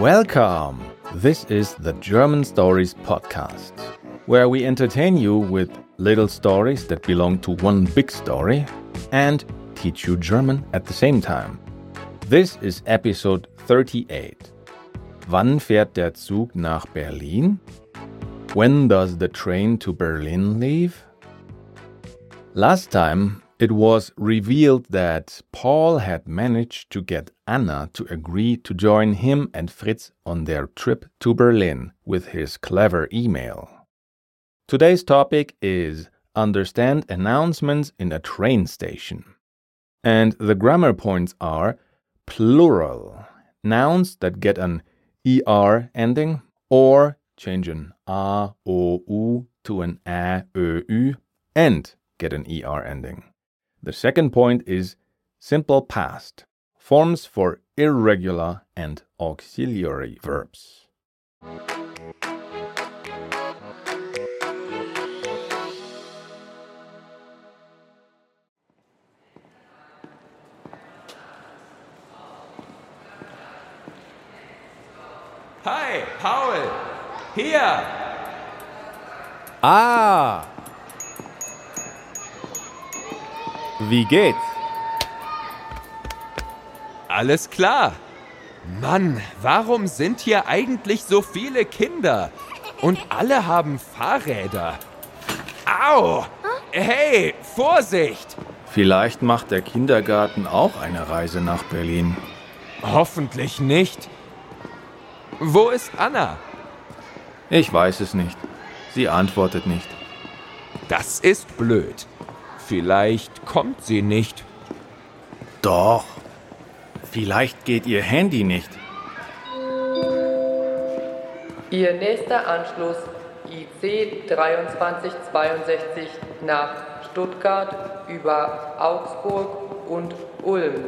Welcome! This is the German Stories Podcast, where we entertain you with little stories that belong to one big story and teach you German at the same time. This is episode 38. Wann fährt der Zug nach Berlin? When does the train to Berlin leave? Last time, it was revealed that Paul had managed to get Anna to agree to join him and Fritz on their trip to Berlin with his clever email. Today's topic is understand announcements in a train station. And the grammar points are plural, nouns that get an er ending or change an a, o, u to an a, ö, ü and get an er ending. The second point is simple past, forms for irregular and auxiliary verbs. Hi, Paul. Hier. Ah! Wie geht's? Alles klar. Mann, warum sind hier eigentlich so viele Kinder? Und alle haben Fahrräder. Au! Hey, Vorsicht! Vielleicht macht der Kindergarten auch eine Reise nach Berlin. Hoffentlich nicht. Wo ist Anna? Ich weiß es nicht. Sie antwortet nicht. Das ist blöd. Vielleicht kommt sie nicht. Doch. Vielleicht geht ihr Handy nicht. Ihr nächster Anschluss IC 2362 nach Stuttgart über Augsburg und Ulm.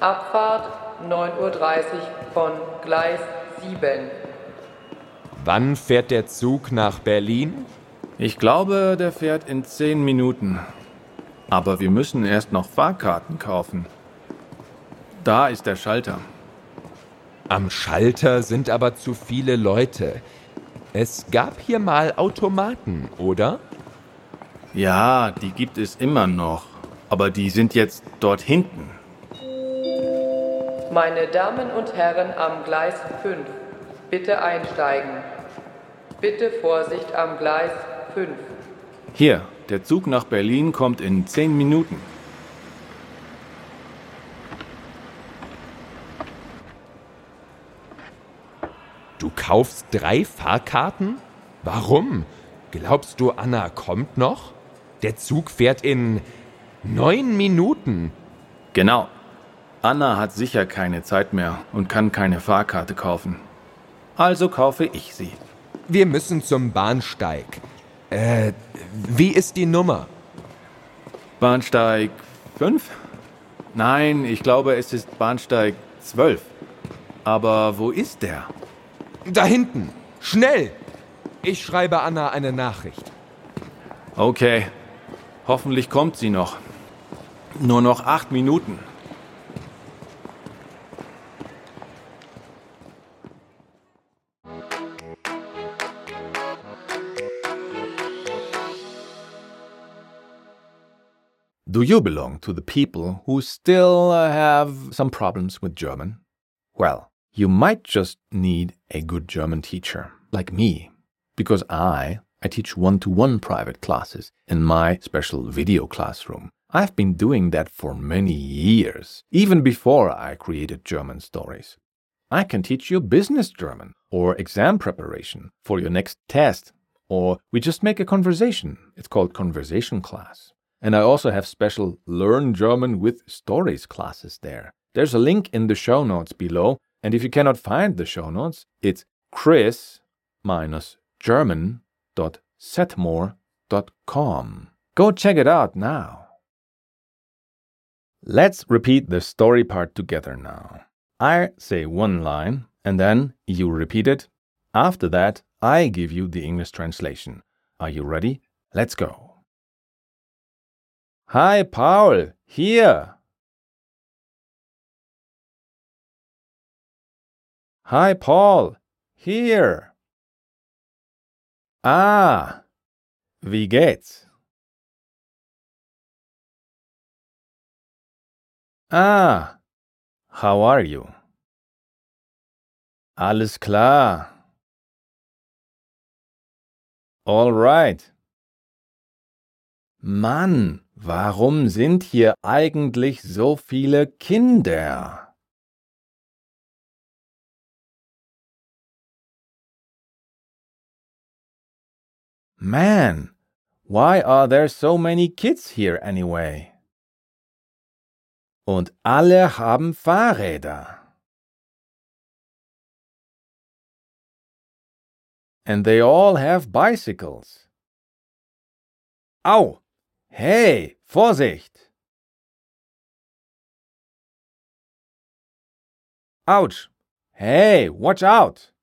Abfahrt 9.30 Uhr von Gleis 7. Wann fährt der Zug nach Berlin? Ich glaube, der fährt in zehn Minuten. Aber wir müssen erst noch Fahrkarten kaufen. Da ist der Schalter. Am Schalter sind aber zu viele Leute. Es gab hier mal Automaten, oder? Ja, die gibt es immer noch. Aber die sind jetzt dort hinten. Meine Damen und Herren am Gleis 5, bitte einsteigen. Bitte Vorsicht am Gleis 5. Hier, der Zug nach Berlin kommt in zehn Minuten. Du kaufst drei Fahrkarten? Warum? Glaubst du, Anna kommt noch? Der Zug fährt in neun Minuten. Genau. Anna hat sicher keine Zeit mehr und kann keine Fahrkarte kaufen. Also kaufe ich sie. Wir müssen zum Bahnsteig. Äh, wie ist die Nummer? Bahnsteig 5? Nein, ich glaube, es ist Bahnsteig 12. Aber wo ist der? Da hinten. Schnell! Ich schreibe Anna eine Nachricht. Okay. Hoffentlich kommt sie noch. Nur noch acht Minuten. Do you belong to the people who still have some problems with German? Well, you might just need a good German teacher, like me, because I, I teach one-to-one private classes in my special video classroom. I've been doing that for many years, even before I created German stories. I can teach you business German or exam preparation for your next test, or we just make a conversation. It's called conversation class. And I also have special Learn German with Stories classes there. There's a link in the show notes below. And if you cannot find the show notes, it's chris-german.setmore.com. Go check it out now. Let's repeat the story part together now. I say one line and then you repeat it. After that, I give you the English translation. Are you ready? Let's go. Hi, Paul. here. Hi, Paul. here. Ah, wie geht's? Ah, how are you? Alles klar. All right. Mann, warum sind hier eigentlich so viele Kinder? Man, why are there so many kids here anyway? Und alle haben Fahrräder. And they all have bicycles. Au! Hey, Vorsicht! Ouch! Hey, watch out!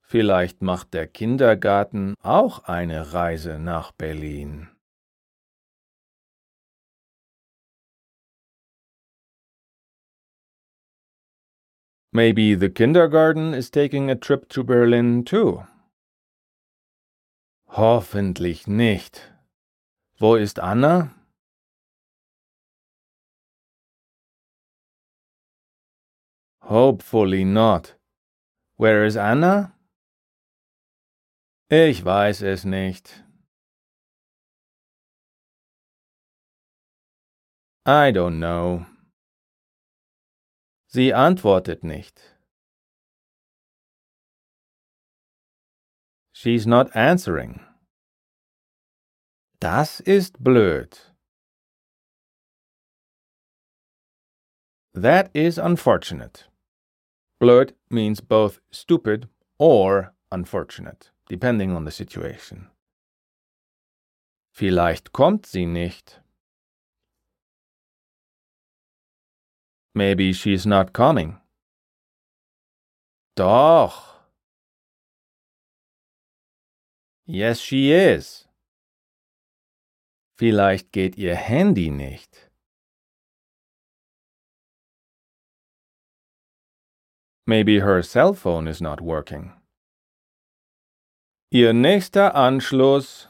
Vielleicht macht der Kindergarten auch eine Reise nach Berlin. Maybe the kindergarten is taking a trip to Berlin too. Hoffentlich nicht. Wo ist Anna? Hopefully not. Where is Anna? Ich weiß es nicht. I don't know. Sie antwortet nicht. She's not answering. Das ist blöd. That is unfortunate. Blöd means both stupid or unfortunate, depending on the situation. Vielleicht kommt sie nicht. Maybe she's not coming. Doch. Yes, she is. Vielleicht geht ihr Handy nicht. Maybe her cell phone is not working. Ihr nächster Anschluss.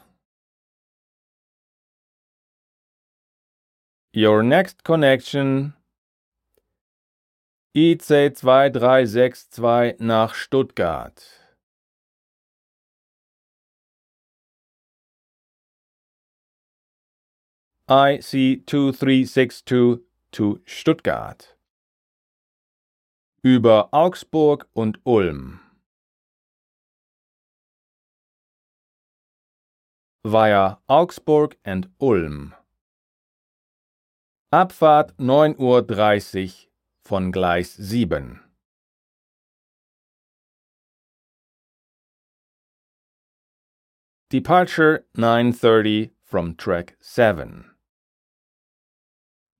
Your next connection. IC 2362 nach Stuttgart. IC 2362 to Stuttgart. Über Augsburg und Ulm. Via Augsburg and Ulm. Abfahrt 9.30 Uhr von Gleis 7. Departure 9.30 from track 7.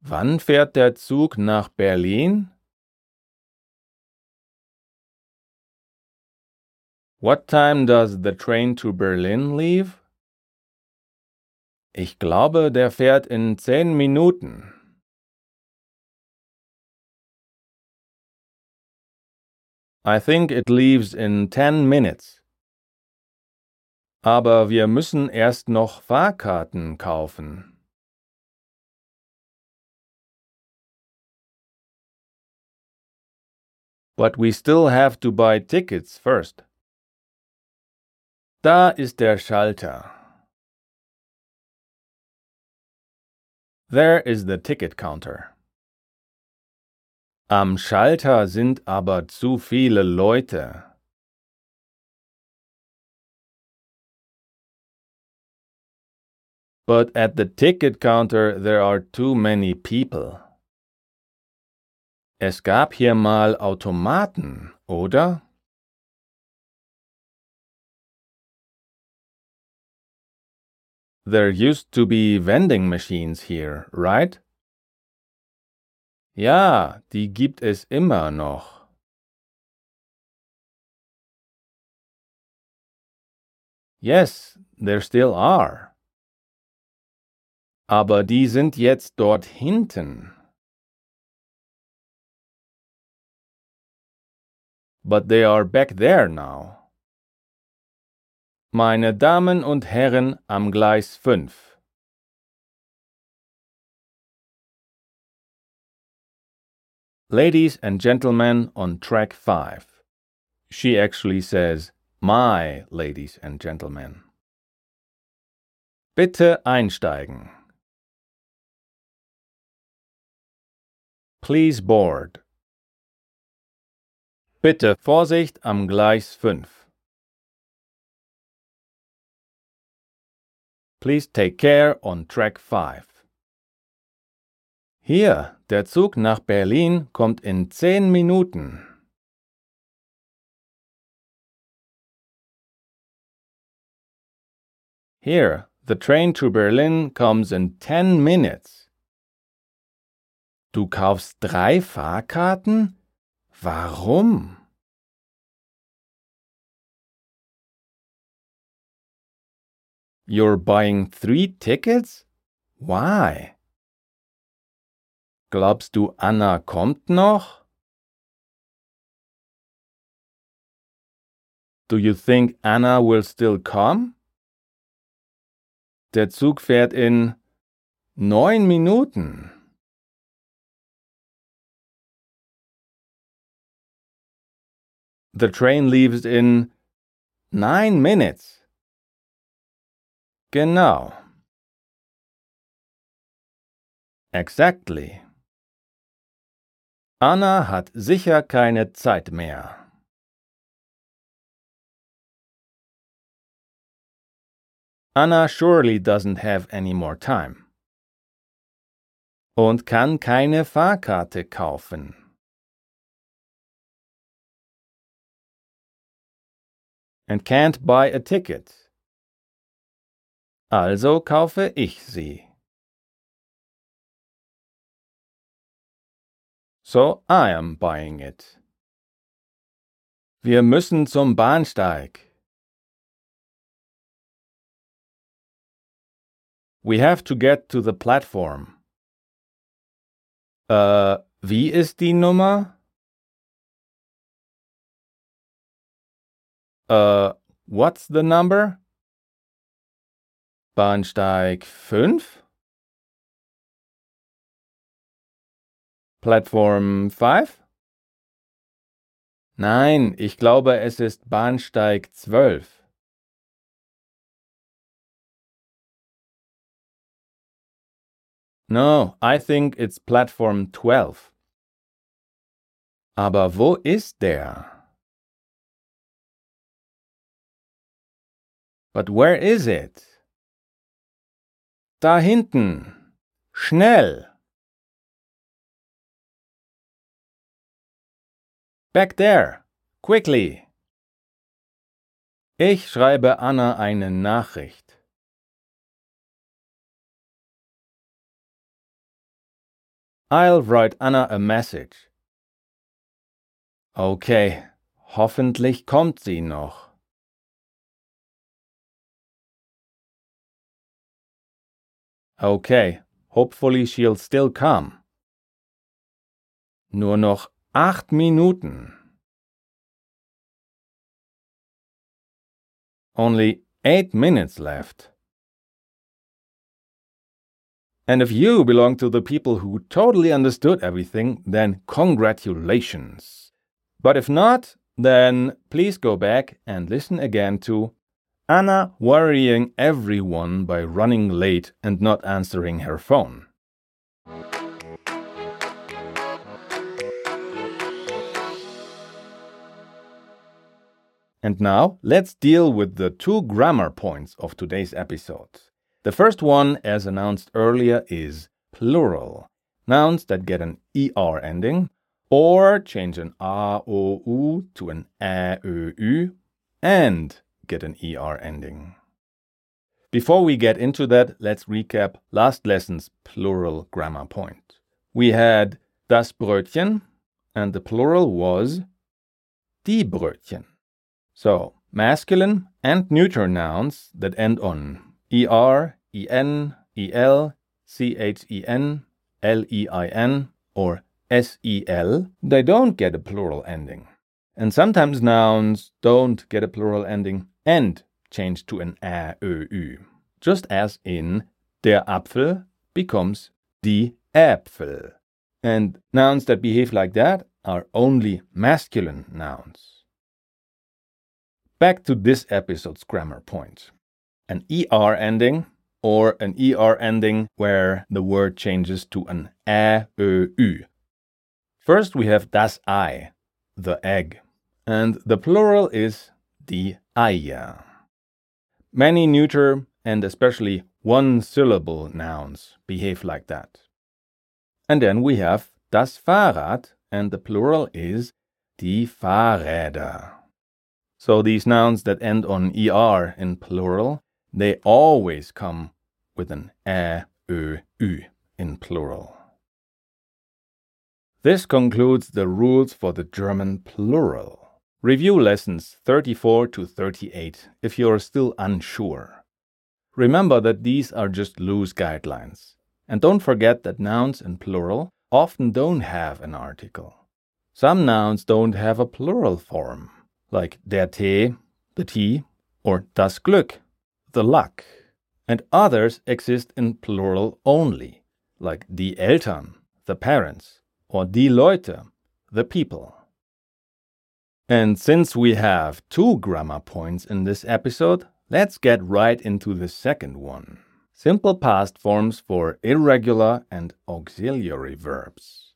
Wann fährt der Zug nach Berlin? What time does the train to Berlin leave? Ich glaube, der fährt in zehn Minuten. I think it leaves in ten minutes. Aber wir müssen erst noch Fahrkarten kaufen. But we still have to buy tickets first. Da ist der Schalter. There is the ticket counter. Am Schalter sind aber zu viele Leute. But at the ticket counter there are too many people. Es gab hier mal Automaten, oder? There used to be vending machines here, right? Ja, die gibt es immer noch. Yes, there still are. Aber die sind jetzt dort hinten. But they are back there now. Meine Damen und Herren am Gleis 5. Ladies and gentlemen on track 5. She actually says, My ladies and gentlemen. Bitte einsteigen. Please board. Bitte Vorsicht am Gleis 5. Please take care on track 5. Hier, der Zug nach Berlin kommt in 10 Minuten. Here, the train to Berlin comes in 10 minutes. Du kaufst drei Fahrkarten? Warum? You're buying three tickets? Why? Glaubst du, Anna kommt noch? Do you think Anna will still come? Der Zug fährt in neun Minuten. The train leaves in nine minutes. Genau. Exactly. Anna hat sicher keine Zeit mehr. Anna surely doesn't have any more time. Und kann keine Fahrkarte kaufen. And can't buy a ticket. Also kaufe ich sie. So I am buying it. Wir müssen zum Bahnsteig. We have to get to the platform. Äh, wie ist die Nummer? Äh, what's the number? Bahnsteig 5? Platform 5? Nein, ich glaube, es ist Bahnsteig 12. No, I think it's platform 12. Aber wo ist der? But where is it? Da hinten. Schnell. Back there. Quickly. Ich schreibe Anna eine Nachricht. I'll write Anna a message. Okay, hoffentlich kommt sie noch. Okay, hopefully she'll still come. Nur noch acht Minuten. Only eight minutes left. And if you belong to the people who totally understood everything, then congratulations. But if not, then please go back and listen again to Anna worrying everyone by running late and not answering her phone. And now let's deal with the two grammar points of today's episode. The first one, as announced earlier, is plural. Nouns that get an ER ending or change an A, O, U to an A, Ö, Ü and get an ER ending. Before we get into that, let's recap last lesson's plural grammar point. We had das Brötchen, and the plural was die Brötchen. So, masculine and neuter nouns that end on ER, EN, EL, CHEN, LEIN, or SEL, they don't get a plural ending. And sometimes nouns don't get a plural ending and change to an ä, ö, ü. Just as in der Apfel becomes die Äpfel. And nouns that behave like that are only masculine nouns. Back to this episode's grammar point. An ER ending or an ER ending where the word changes to an ä, ö, ü. First we have das Ei, the egg, and the plural is die Eier. Many neuter and especially one syllable nouns behave like that. And then we have das Fahrrad, and the plural is die Fahrräder. So these nouns that end on er in plural, they always come with an ä, ö, ü in plural. This concludes the rules for the German plural. Review lessons 34 to 38 if you are still unsure. Remember that these are just loose guidelines. And don't forget that nouns in plural often don't have an article. Some nouns don't have a plural form, like der Tee, the tea, or das Glück, the luck. And others exist in plural only, like die Eltern, the parents, or die Leute, the people. And since we have two grammar points in this episode, let's get right into the second one. Simple past forms for irregular and auxiliary verbs.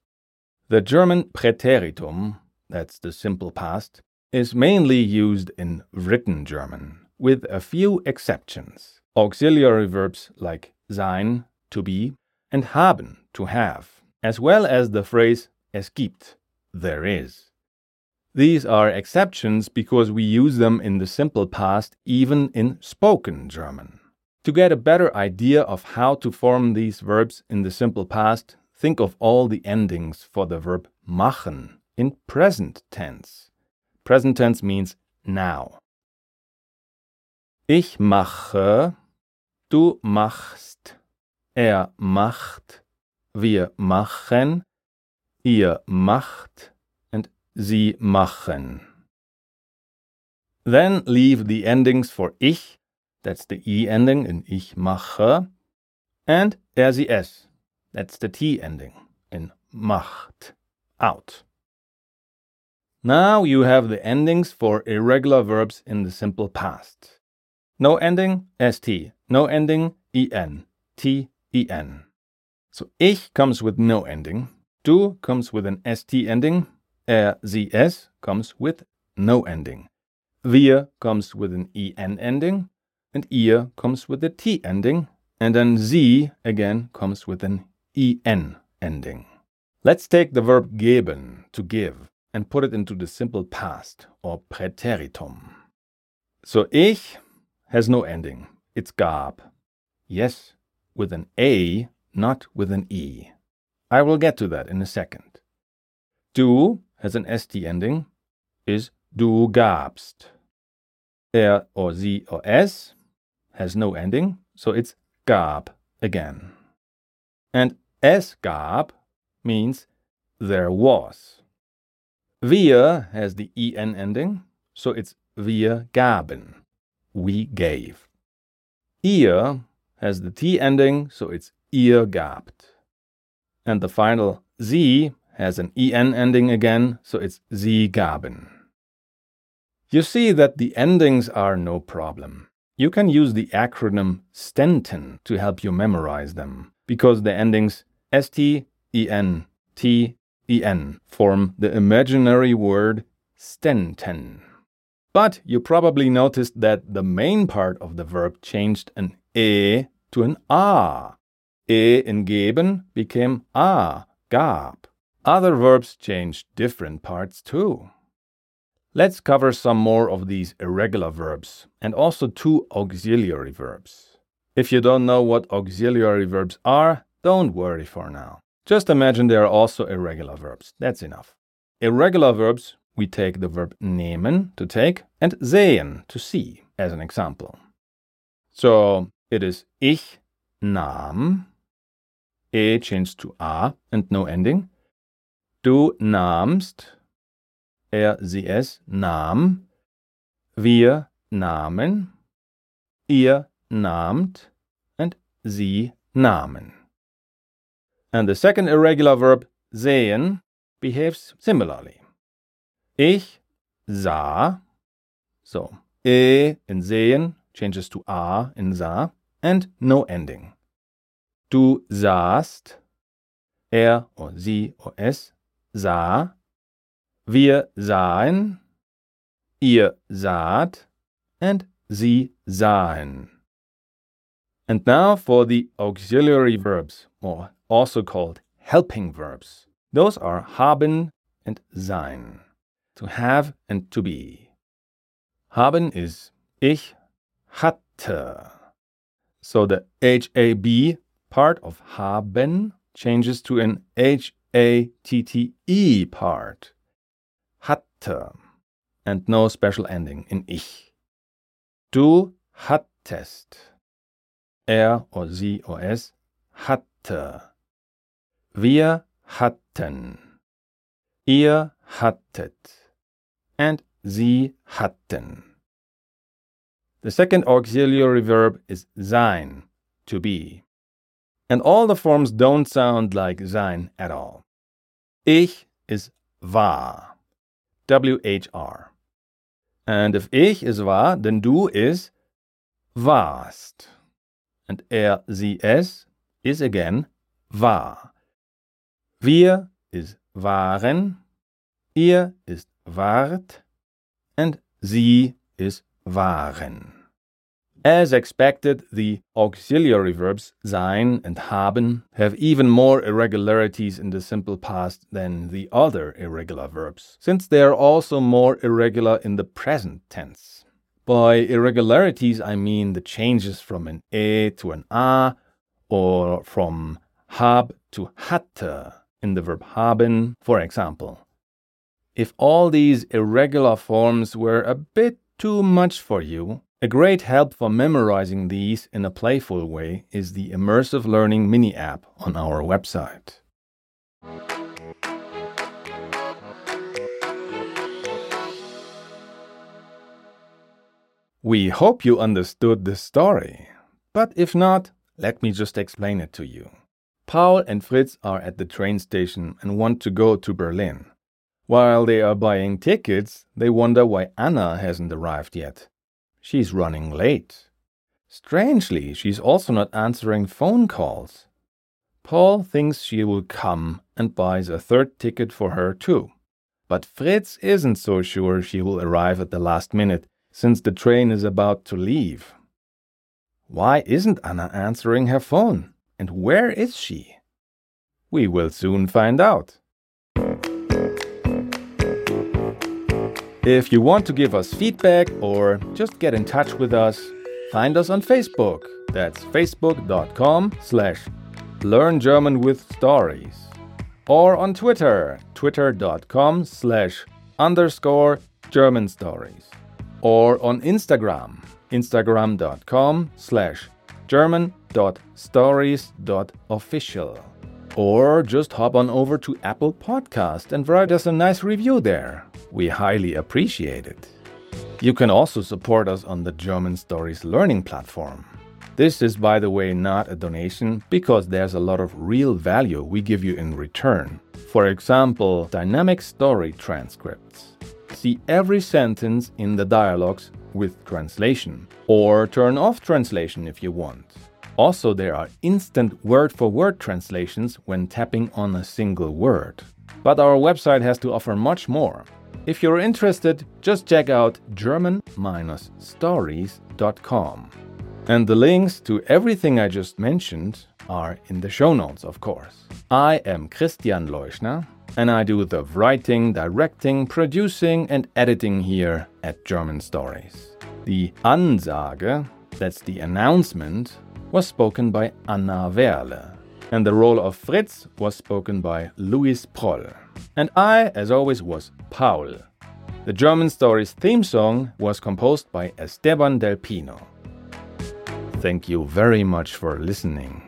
The German Präteritum, that's the simple past, is mainly used in written German, with a few exceptions. Auxiliary verbs like sein, to be, and haben, to have, as well as the phrase es gibt, there is. These are exceptions because we use them in the simple past even in spoken German. To get a better idea of how to form these verbs in the simple past, think of all the endings for the verb machen in present tense. Present tense means now. Ich mache, du machst, er macht, wir machen, ihr macht, sie machen. Then leave the endings for ich that's the E ending in ich mache, and RCS, that's the T ending in macht, out. Now you have the endings for irregular verbs in the simple past. No ending, ST. No ending, EN. T, EN. So ich comes with no ending. Du comes with an ST ending. RCS comes with no ending. Wir comes with an EN ending and ihr comes with a T ending, and then sie again comes with an en ending. Let's take the verb geben, to give, and put it into the simple past, or Präteritum. So ich has no ending, it's gab. Yes, with an A, not with an E. I will get to that in a second. Du has an ST ending, is du gabst. Er or sie or es has no ending, so it's gab again. And es gab means there was. Wir has the en ending, so it's wir gaben, we gave. Ihr has the t ending, so it's ihr gabt. And the final sie has an en ending again, so it's sie gaben. You see that the endings are no problem. You can use the acronym STENTEN to help you memorize them, because the endings ST, EN, T, EN form the imaginary word stenten. But you probably noticed that the main part of the verb changed an E to an A. E in geben became A, gab. Other verbs change different parts too. Let's cover some more of these irregular verbs and also two auxiliary verbs. If you don't know what auxiliary verbs are, don't worry for now. Just imagine they are also irregular verbs. That's enough. Irregular verbs, we take the verb nehmen, to take, and sehen, to see, as an example. So it is ich nahm, e changed to a and no ending. Du nahmst, er, sie, es nahm, wir nahmen, ihr nahmt, and sie nahmen. And the second irregular verb, sehen, behaves similarly. Ich sah, so, e in sehen changes to a in sah, and no ending. Du sahst, er or sie or es sah, wir sahen, ihr saht, and sie sahen. And now for the auxiliary verbs, or also called helping verbs. Those are haben and sein, to have and to be. Haben is ich hatte. So the HAB part of haben changes to an HATTE part. Hatte. And no special ending in ich. Du hattest. Er or sie or es hatte. Wir hatten. Ihr hattet. And sie hatten. The second auxiliary verb is sein, to be. And all the forms don't sound like sein at all. Ich is war. W-H-R. And if ich is war, then du is warst. And er, sie, es is again war. Wir is waren. Ihr ist wart. And sie is waren. As expected, the auxiliary verbs sein and haben have even more irregularities in the simple past than the other irregular verbs, since they are also more irregular in the present tense. By irregularities, I mean the changes from an e to an a, or from hab to hatte in the verb haben, for example. If all these irregular forms were a bit too much for you, a great help for memorizing these in a playful way is the Immersive Learning mini app on our website. We hope you understood the story, but if not, let me just explain it to you. Paul and Fritz are at the train station and want to go to Berlin. While they are buying tickets, they wonder why Anna hasn't arrived yet. She's running late. Strangely, she's also not answering phone calls. Paul thinks she will come and buys a third ticket for her too. But Fritz isn't so sure she will arrive at the last minute, since the train is about to leave. Why isn't Anna answering her phone? And where is she? We will soon find out. If you want to give us feedback or just get in touch with us, find us on Facebook. That's facebook.com slash learn German with stories. Or on Twitter, twitter.com slash underscore German stories. Or on Instagram, instagram.com slash german.stories.official. Or just hop on over to Apple Podcast and write us a nice review there. We highly appreciate it. You can also support us on the German Stories Learning platform. This is, by the way, not a donation because there's a lot of real value we give you in return. For example, dynamic story transcripts. See every sentence in the dialogues with translation, or turn off translation if you want. Also, there are instant word for word translations when tapping on a single word. But our website has to offer much more. If you're interested, just check out German stories.com. And the links to everything I just mentioned are in the show notes, of course. I am Christian Leuschner, and I do the writing, directing, producing, and editing here at German Stories. The Ansage, that's the announcement, was spoken by Anna Werle, and the role of Fritz was spoken by Louis Proll. And I, as always, was Paul. The German Stories theme song was composed by Esteban Del Pino. Thank you very much for listening.